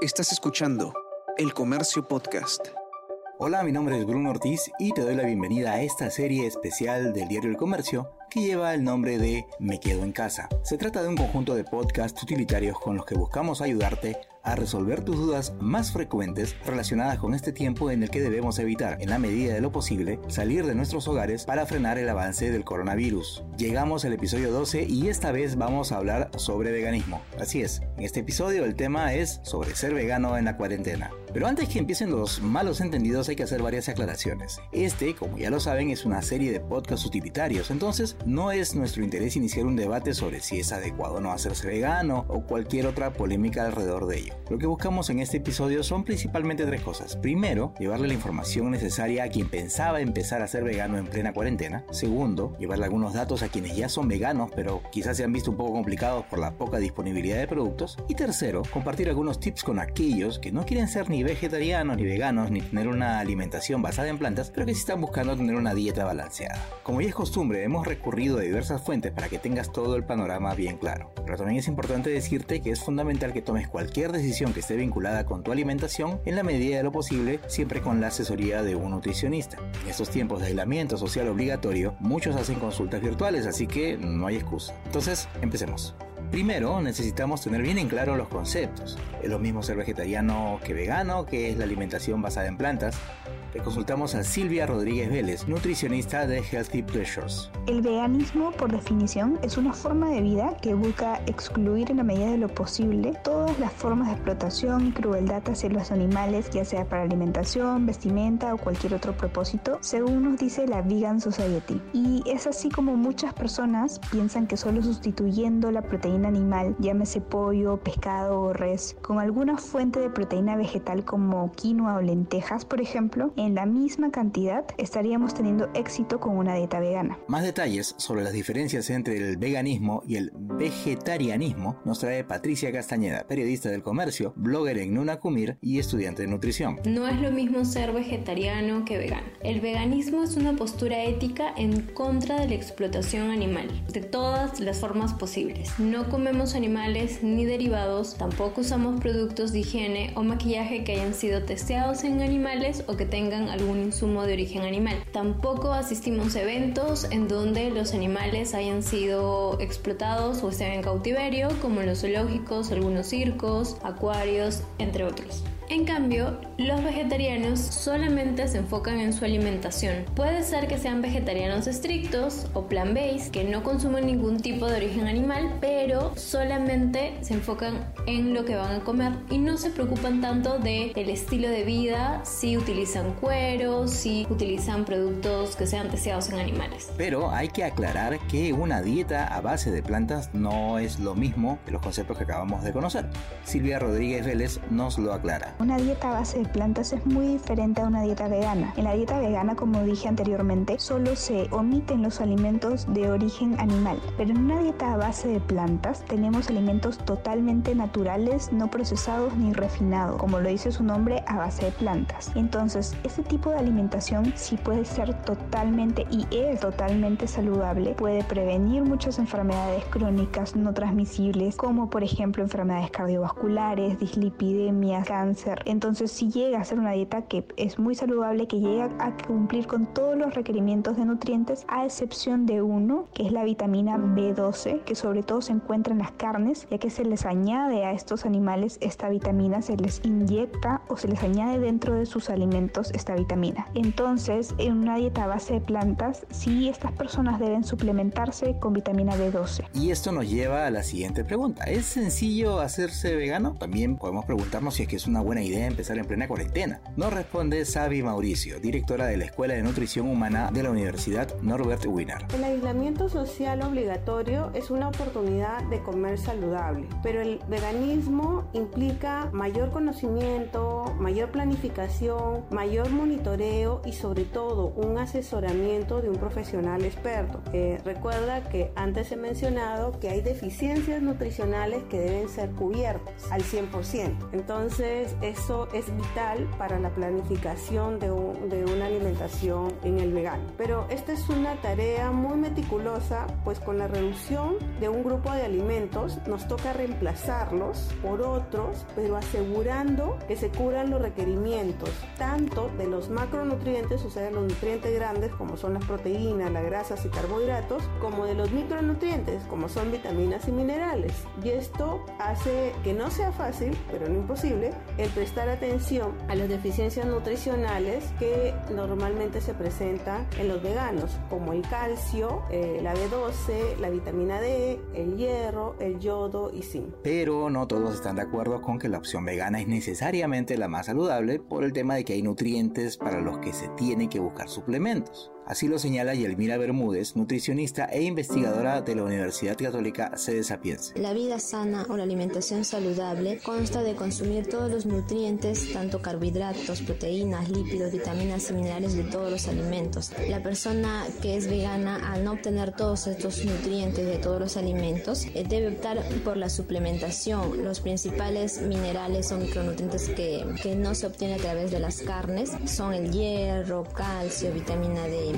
Estás escuchando El Comercio Podcast. Hola, mi nombre es Bruno Ortiz y te doy la bienvenida a esta serie especial del diario El Comercio que lleva el nombre de Me Quedo en Casa. Se trata de un conjunto de podcasts utilitarios con los que buscamos ayudarte a resolver tus dudas más frecuentes relacionadas con este tiempo en el que debemos evitar, en la medida de lo posible, salir de nuestros hogares para frenar el avance del coronavirus. Llegamos al episodio 12 y esta vez vamos a hablar sobre veganismo. Así es, en este episodio el tema es sobre ser vegano en la cuarentena. Pero antes que empiecen los malos entendidos hay que hacer varias aclaraciones. Este, como ya lo saben, es una serie de podcasts utilitarios, entonces no es nuestro interés iniciar un debate sobre si es adecuado o no hacerse vegano o cualquier otra polémica alrededor de ello. Lo que buscamos en este episodio son principalmente tres cosas. Primero, llevarle la información necesaria a quien pensaba empezar a ser vegano en plena cuarentena. Segundo, llevarle algunos datos a quienes ya son veganos pero quizás se han visto un poco complicados por la poca disponibilidad de productos. Y tercero, compartir algunos tips con aquellos que no quieren ser ni vegetarianos ni veganos ni tener una alimentación basada en plantas, pero que sí están buscando tener una dieta balanceada. Como ya es costumbre, hemos recurrido a diversas fuentes para que tengas todo el panorama bien claro. Pero también es importante decirte que es fundamental que tomes cualquier decisión que esté vinculada con tu alimentación en la medida de lo posible, siempre con la asesoría de un nutricionista. En estos tiempos de aislamiento social obligatorio, muchos hacen consultas virtuales, así que no hay excusa. Entonces, empecemos. Primero, necesitamos tener bien en claro los conceptos. Es lo mismo ser vegetariano que vegano, que es la alimentación basada en plantas, le consultamos a Silvia Rodríguez Vélez, nutricionista de Healthy Pleasures. El veganismo, por definición, es una forma de vida que busca excluir en la medida de lo posible todas las formas de explotación y crueldad hacia los animales, ya sea para alimentación, vestimenta o cualquier otro propósito, según nos dice la Vegan Society. Y es así como muchas personas piensan que solo sustituyendo la proteína animal, llámese pollo, pescado o res, con alguna fuente de proteína vegetal como quinoa o lentejas, por ejemplo, en la misma cantidad estaríamos teniendo éxito con una dieta vegana. Más detalles sobre las diferencias entre el veganismo y el vegetarianismo nos trae Patricia Castañeda, periodista del comercio, blogger en Nunacumir y estudiante de nutrición. No es lo mismo ser vegetariano que vegano. El veganismo es una postura ética en contra de la explotación animal, de todas las formas posibles. No comemos animales ni derivados, tampoco usamos productos de higiene o maquillaje que hayan sido testeados en animales o que tengan algún insumo de origen animal. Tampoco asistimos a eventos en donde los animales hayan sido explotados o estén en cautiverio, como los zoológicos, algunos circos, acuarios, entre otros. En cambio, los vegetarianos solamente se enfocan en su alimentación. Puede ser que sean vegetarianos estrictos o plant-based, que no consumen ningún tipo de origen animal, pero solamente se enfocan en lo que van a comer y no se preocupan tanto de el estilo de vida, si utilizan cuero, si utilizan productos que sean deseados en animales. Pero hay que aclarar que una dieta a base de plantas no es lo mismo que los conceptos que acabamos de conocer. Silvia Rodríguez Vélez nos lo aclara. Una dieta a base de plantas es muy diferente a una dieta vegana. En la dieta vegana, como dije anteriormente, solo se omiten los alimentos de origen animal. Pero en una dieta a base de plantas tenemos alimentos totalmente naturales, no procesados ni refinados, como lo dice su nombre, a base de plantas. Entonces, este tipo de alimentación sí puede ser totalmente y es totalmente saludable. Puede prevenir muchas enfermedades crónicas no transmisibles, como por ejemplo enfermedades cardiovasculares, dislipidemias, cáncer entonces, si llega a ser una dieta que es muy saludable, que llega a cumplir con todos los requerimientos de nutrientes, a excepción de uno, que es la vitamina B12, que sobre todo se encuentra en las carnes, ya que se les añade a estos animales esta vitamina, se les inyecta o se les añade dentro de sus alimentos esta vitamina. Entonces, en una dieta a base de plantas, sí estas personas deben suplementarse con vitamina B12. Y esto nos lleva a la siguiente pregunta. ¿Es sencillo hacerse vegano? También podemos preguntarnos si es que es una buena idea empezar en plena cuarentena. Nos responde Sabi Mauricio, directora de la Escuela de Nutrición Humana de la Universidad Norbert Wiener. El aislamiento social obligatorio es una oportunidad de comer saludable, pero el veganismo implica mayor conocimiento, mayor planificación, mayor monitoreo y sobre todo un asesoramiento de un profesional experto. Eh, recuerda que antes he mencionado que hay deficiencias nutricionales que deben ser cubiertas al 100%. Entonces, eso es vital para la planificación de, una alimentación en el vegano. Pero esta es una tarea muy meticulosa, pues con la reducción de un grupo de alimentos nos toca reemplazarlos por otros, pero asegurando que se curan los requerimientos tanto de los macronutrientes, o sea, los nutrientes grandes como son las proteínas, las grasas y carbohidratos, como de los micronutrientes como son vitaminas y minerales. Y esto hace que no sea fácil, pero no imposible, el prestar atención a las deficiencias nutricionales que normalmente se presentan en los veganos, como el calcio, eh, la B12, la vitamina D, el hierro, el yodo y zinc. Pero no todos están de acuerdo con que la opción vegana es necesariamente la más saludable por el tema de que hay nutrientes para los que se tiene que buscar suplementos. Así lo señala Yelmira Bermúdez, nutricionista e investigadora de la Universidad Católica Sede. La vida sana o la alimentación saludable consta de consumir todos los nutrientes, tanto carbohidratos, proteínas, lípidos, vitaminas y minerales de todos los alimentos. La persona que es vegana, al no obtener todos estos nutrientes de todos los alimentos, eh, debe optar por la suplementación. Los principales minerales o micronutrientes que, que no se obtienen a través de las carnes son el hierro, calcio, vitamina D,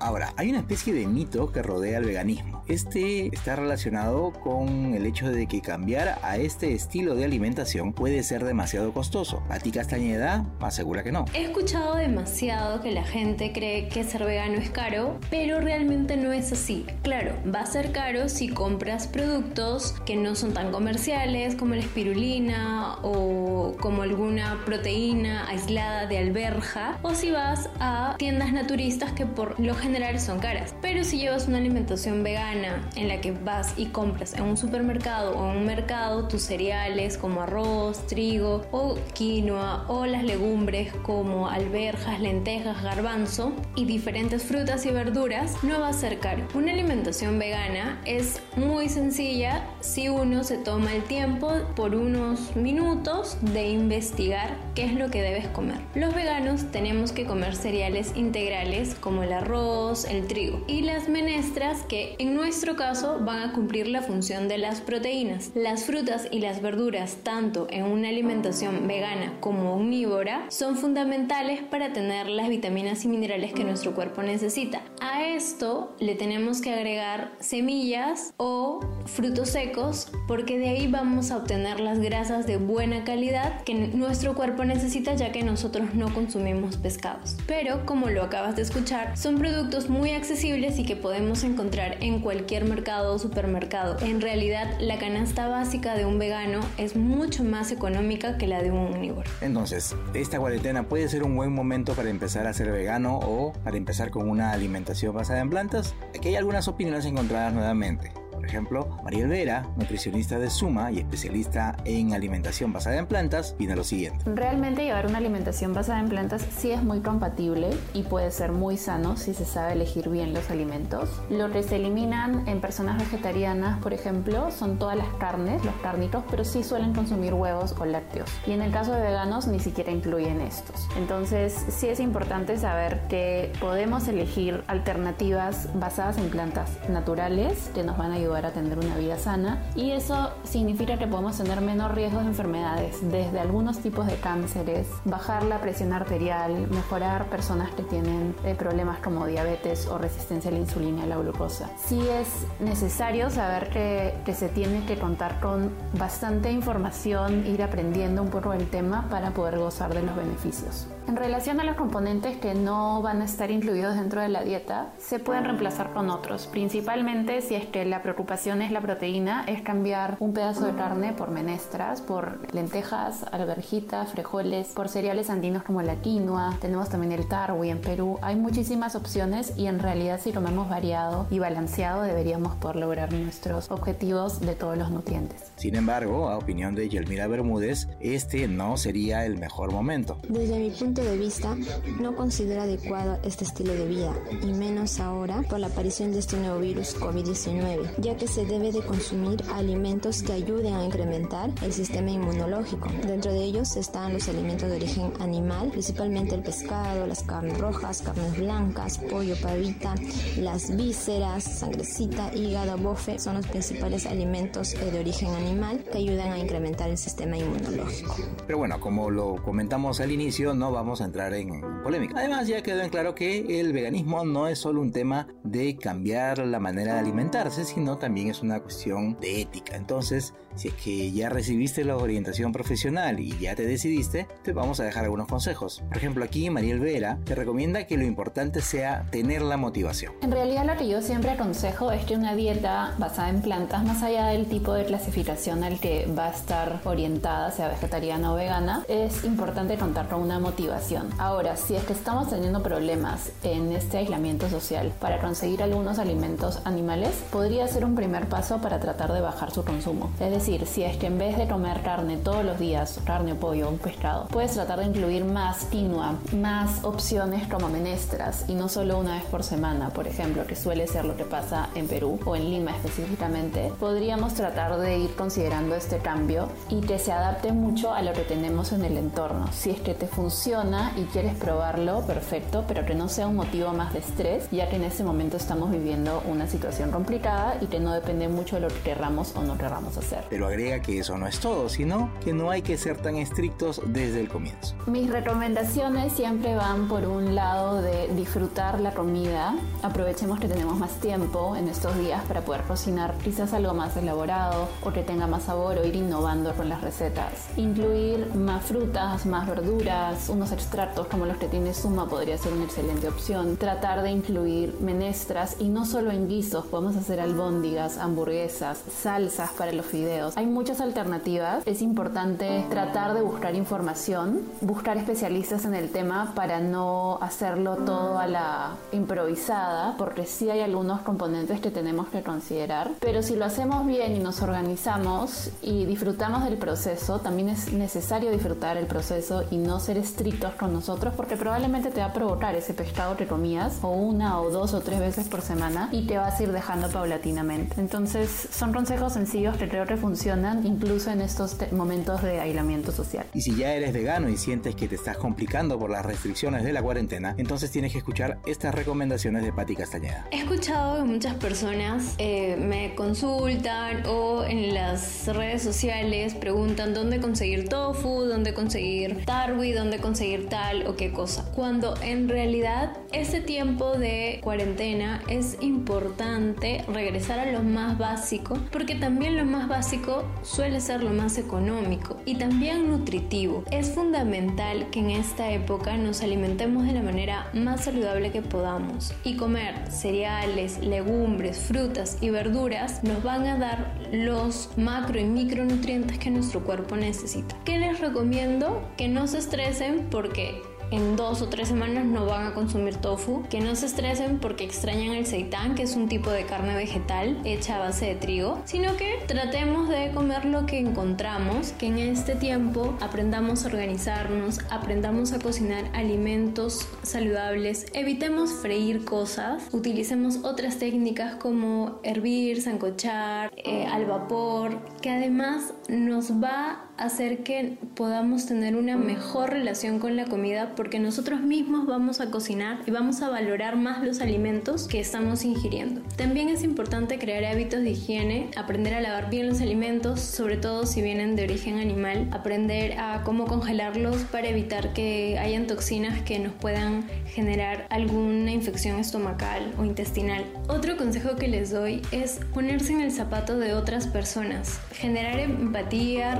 Ahora, hay una especie de mito que rodea el veganismo. Este está relacionado con el hecho de que cambiar a este estilo de alimentación puede ser demasiado costoso. A ti Castañeda asegura que no. He escuchado demasiado que la gente cree que ser vegano es caro, pero realmente no es así. Claro, va a ser caro si compras productos que no son tan comerciales como la espirulina o como alguna proteína aislada de alberja o si vas a tiendas naturistas que por lo general son caras. Pero si llevas una alimentación vegana en la que vas y compras en un supermercado o en un mercado tus cereales como arroz, trigo o quinoa o las legumbres como alberjas, lentejas, garbanzo y diferentes frutas y verduras, no va a ser caro. Una alimentación vegana es muy sencilla si uno se toma el tiempo por unos minutos de investigar qué es lo que debes comer. Los veganos tenemos que comer cereales integrales como el arroz, el trigo y las menestras que en nuestro caso van a cumplir la función de las proteínas. Las frutas y las verduras, tanto en una alimentación vegana como omnívora, son fundamentales para tener las vitaminas y minerales que nuestro cuerpo necesita. A esto le tenemos que agregar semillas o frutos secos porque de ahí vamos a obtener las grasas de buena calidad que nuestro cuerpo necesita ya que nosotros no consumimos pescados. Pero como lo acabas de escuchar, son productos muy accesibles y que podemos encontrar en cualquier mercado o supermercado. En realidad, la canasta básica de un vegano es mucho más económica que la de un omnívoro. Entonces, esta cuarentena puede ser un buen momento para empezar a ser vegano o para empezar con una alimentación basada en plantas. Aquí hay algunas opiniones encontradas nuevamente. Por ejemplo, María Vera, nutricionista de Suma y especialista en alimentación basada en plantas, viene lo siguiente. Realmente llevar una alimentación basada en plantas sí es muy compatible y puede ser muy sano si se sabe elegir bien los alimentos. Lo que se eliminan en personas vegetarianas, por ejemplo, son todas las carnes, los carnitos, pero sí suelen consumir huevos o lácteos. Y en el caso de veganos ni siquiera incluyen estos. Entonces sí es importante saber que podemos elegir alternativas basadas en plantas naturales que nos van a ayudar a tener una vida sana y eso significa que podemos tener menos riesgos de enfermedades, desde algunos tipos de cánceres, bajar la presión arterial, mejorar personas que tienen eh, problemas como diabetes o resistencia a la insulina y la glucosa. Sí es necesario saber que, que se tiene que contar con bastante información, ir aprendiendo un poco el tema para poder gozar de los beneficios. En relación a los componentes que no van a estar incluidos dentro de la dieta, se pueden reemplazar con otros, principalmente si es que la preocupación es la proteína, es cambiar un pedazo de carne por menestras, por lentejas, alberjitas, frijoles, por cereales andinos como la quinoa, tenemos también el tarwi en Perú, hay muchísimas opciones y en realidad si comemos variado y balanceado deberíamos poder lograr nuestros objetivos de todos los nutrientes. Sin embargo, a opinión de Yelmira Bermúdez, este no sería el mejor momento. Desde mi punto de vista, no considero adecuado este estilo de vida, y menos ahora por la aparición de este nuevo virus COVID-19, ya que se debe de consumir alimentos que ayuden a incrementar el sistema inmunológico. Dentro de ellos están los alimentos de origen animal, principalmente el pescado, las carnes rojas, carnes blancas, pollo, pavita, las vísceras, sangrecita, hígado, bofe, son los principales alimentos de origen animal que ayudan a incrementar el sistema inmunológico. Pero bueno, como lo comentamos al inicio, no vamos a entrar en polémica. Además, ya quedó en claro que el veganismo no es solo un tema de cambiar la manera de alimentarse, sino también es una cuestión de ética. Entonces, si es que ya recibiste la orientación profesional y ya te decidiste, te vamos a dejar algunos consejos. Por ejemplo, aquí Mariel Vera te recomienda que lo importante sea tener la motivación. En realidad lo que yo siempre aconsejo es que una dieta basada en plantas, más allá del tipo de clasificación al que va a estar orientada, sea vegetariana o vegana, es importante contar con una motivación. Ahora, si es que estamos teniendo problemas en este aislamiento social para conseguir algunos alimentos animales, podría ser un primer paso para tratar de bajar su consumo. Es decir, si es que en vez de comer carne todos los días, carne o pollo o un pescado, puedes tratar de incluir más quinoa, más opciones como menestras y no solo una vez por semana, por ejemplo, que suele ser lo que pasa en Perú o en Lima específicamente, podríamos tratar de ir considerando este cambio y que se adapte mucho a lo que tenemos en el entorno. Si es que te funciona y quieres probarlo, perfecto, pero que no sea un motivo más de estrés, ya que en ese momento estamos viviendo una situación complicada y que no depende mucho de lo que querramos o no querramos hacer. Pero agrega que eso no es todo, sino que no hay que ser tan estrictos desde el comienzo. Mis recomendaciones siempre van por un lado de disfrutar la comida. Aprovechemos que tenemos más tiempo en estos días para poder cocinar quizás algo más elaborado o que tenga más sabor o ir innovando con las recetas. Incluir más frutas, más verduras, unos extractos como los que tiene Suma podría ser una excelente opción. Tratar de incluir menestras y no solo en guisos, podemos hacer albóndigas, hamburguesas, salsas para los fideos. Hay muchas alternativas. Es importante tratar de buscar información, buscar especialistas en el tema para no hacerlo todo a la improvisada, porque sí hay algunos componentes que tenemos que considerar. Pero si lo hacemos bien y nos organizamos y disfrutamos del proceso, también es necesario disfrutar el proceso y no ser estrictos con nosotros, porque probablemente te va a provocar ese pescado que comías o una o dos o tres veces por semana y te vas a ir dejando paulatinamente. Entonces son consejos sencillos que creo que funcionan incluso en estos momentos de aislamiento social. Y si ya eres vegano y sientes que te estás complicando por las restricciones de la cuarentena, entonces tienes que escuchar estas recomendaciones de Patti Castañeda. He escuchado que muchas personas eh, me consultan o en las redes sociales preguntan dónde conseguir tofu, dónde conseguir tarwi, dónde conseguir tal o qué cosa. Cuando en realidad este tiempo de cuarentena es importante regresar a lo más básico porque también lo más básico suele ser lo más económico y también nutritivo. Es fundamental que en esta época nos alimentemos de la manera más saludable que podamos y comer cereales, legumbres, frutas y verduras nos van a dar los macro y micronutrientes que nuestro cuerpo necesita. ¿Qué les recomiendo? Que no se estresen porque en dos o tres semanas no van a consumir tofu, que no se estresen porque extrañan el seitán, que es un tipo de carne vegetal hecha a base de trigo, sino que tratemos de comer lo que encontramos, que en este tiempo aprendamos a organizarnos, aprendamos a cocinar alimentos saludables, evitemos freír cosas, utilicemos otras técnicas como hervir, zancochar, eh, al vapor, que además nos va hacer que podamos tener una mejor relación con la comida porque nosotros mismos vamos a cocinar y vamos a valorar más los alimentos que estamos ingiriendo. También es importante crear hábitos de higiene, aprender a lavar bien los alimentos, sobre todo si vienen de origen animal, aprender a cómo congelarlos para evitar que hayan toxinas que nos puedan generar alguna infección estomacal o intestinal. Otro consejo que les doy es ponerse en el zapato de otras personas, generar empatía,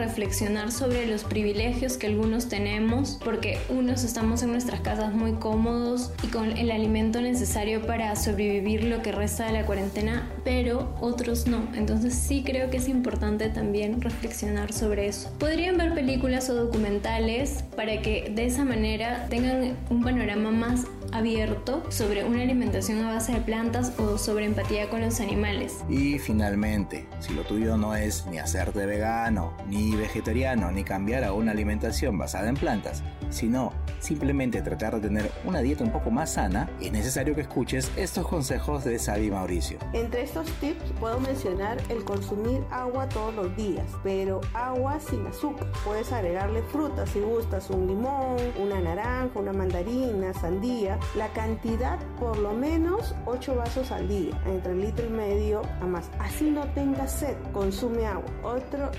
sobre los privilegios que algunos tenemos, porque unos están en nuestras casas muy cómodos y con el alimento necesario para sobrevivir lo que resta de la cuarentena, pero otros no. Entonces sí creo que es importante también reflexionar sobre eso. Podrían ver películas o documentales para que de esa manera tengan un panorama más abierto sobre una alimentación a base de plantas o sobre empatía con los animales. Y finalmente, si lo tuyo no es ni hacerte vegano, ni vegetariano, ni cambiar a una alimentación basada en plantas, sino simplemente tratar de tener una dieta un poco más sana, es necesario que escuches estos consejos de Sabi Mauricio. Entre estos tips puedo mencionar el consumir agua todos los días, pero agua sin azúcar. Puedes agregarle frutas si gustas, un limón, una naranja, una mandarina, sandía. La cantidad por lo menos 8 vasos al día, entre litro y medio a más. Así no tengas sed, consume agua. Otro,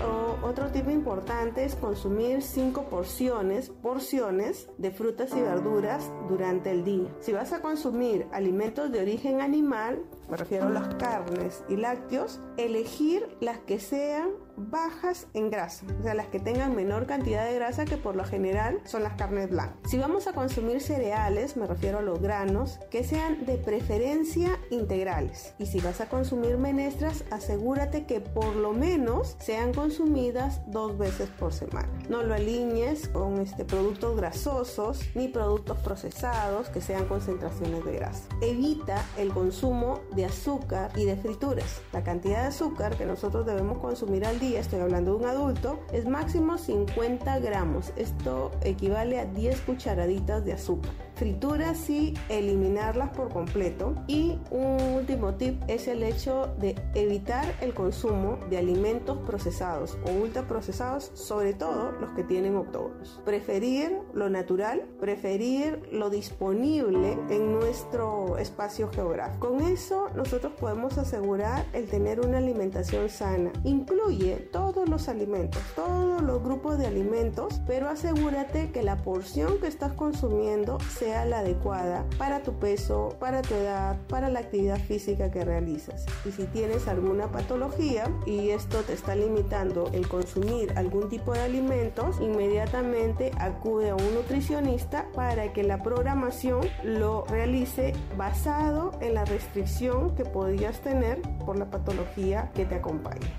otro tip importante es consumir 5 porciones, porciones de frutas y verduras durante el día. Si vas a consumir alimentos de origen animal, me refiero a las carnes y lácteos, elegir las que sean bajas en grasa, o sea, las que tengan menor cantidad de grasa que por lo general son las carnes blancas. Si vamos a consumir cereales, me refiero a los granos, que sean de preferencia integrales. Y si vas a consumir menestras, asegúrate que por lo menos sean consumidas dos veces por semana. No lo alinees con este, productos grasosos ni productos procesados que sean concentraciones de grasa. Evita el consumo de azúcar y de frituras. La cantidad de azúcar que nosotros debemos consumir al día, estoy hablando de un adulto, es máximo 50 gramos. Esto equivale a 10 cucharaditas de azúcar. Frituras y eliminarlas por completo. Y un último tip es el hecho de evitar el consumo de alimentos procesados o ultraprocesados, sobre todo los que tienen octógonos. Preferir lo natural, preferir lo disponible en nuestro espacio geográfico. Con eso nosotros podemos asegurar el tener una alimentación sana. Incluye todos los alimentos, todos los grupos de alimentos, pero asegúrate que la porción que estás consumiendo sea la adecuada para tu peso, para tu edad, para la actividad física que realizas. Y si tienes alguna patología y esto te está limitando el consumir algún tipo de alimentos, inmediatamente acude a un nutricionista para que la programación lo realice basado en la restricción que podrías tener por la patología que te acompaña.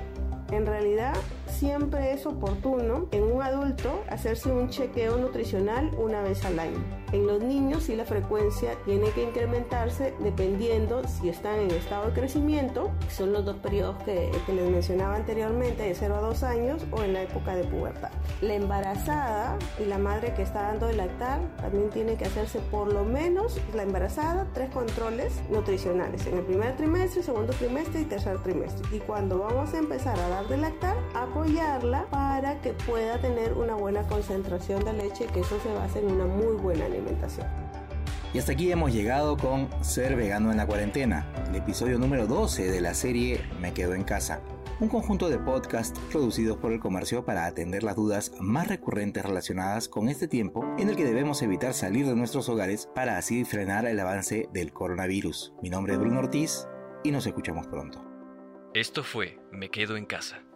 En realidad, siempre es oportuno en un adulto hacerse un chequeo nutricional una vez al año. En los niños sí la frecuencia tiene que incrementarse dependiendo si están en estado de crecimiento, que son los dos periodos que, les mencionaba anteriormente, de 0 a 2 años, o en la época de pubertad. La embarazada y la madre que está dando de lactar también tiene que hacerse por lo menos la embarazada tres controles nutricionales en el primer trimestre, segundo trimestre y tercer trimestre. Y cuando vamos a empezar a dar de lactar, apoyarla para que pueda tener una buena concentración de leche, que eso se basa en una muy buena alimentación. Y hasta aquí hemos llegado con Ser vegano en la cuarentena, el episodio número 12 de la serie Me quedo en casa, un conjunto de podcasts producidos por el comercio para atender las dudas más recurrentes relacionadas con este tiempo en el que debemos evitar salir de nuestros hogares para así frenar el avance del coronavirus. Mi nombre es Bruno Ortiz y nos escuchamos pronto. Esto fue Me quedo en casa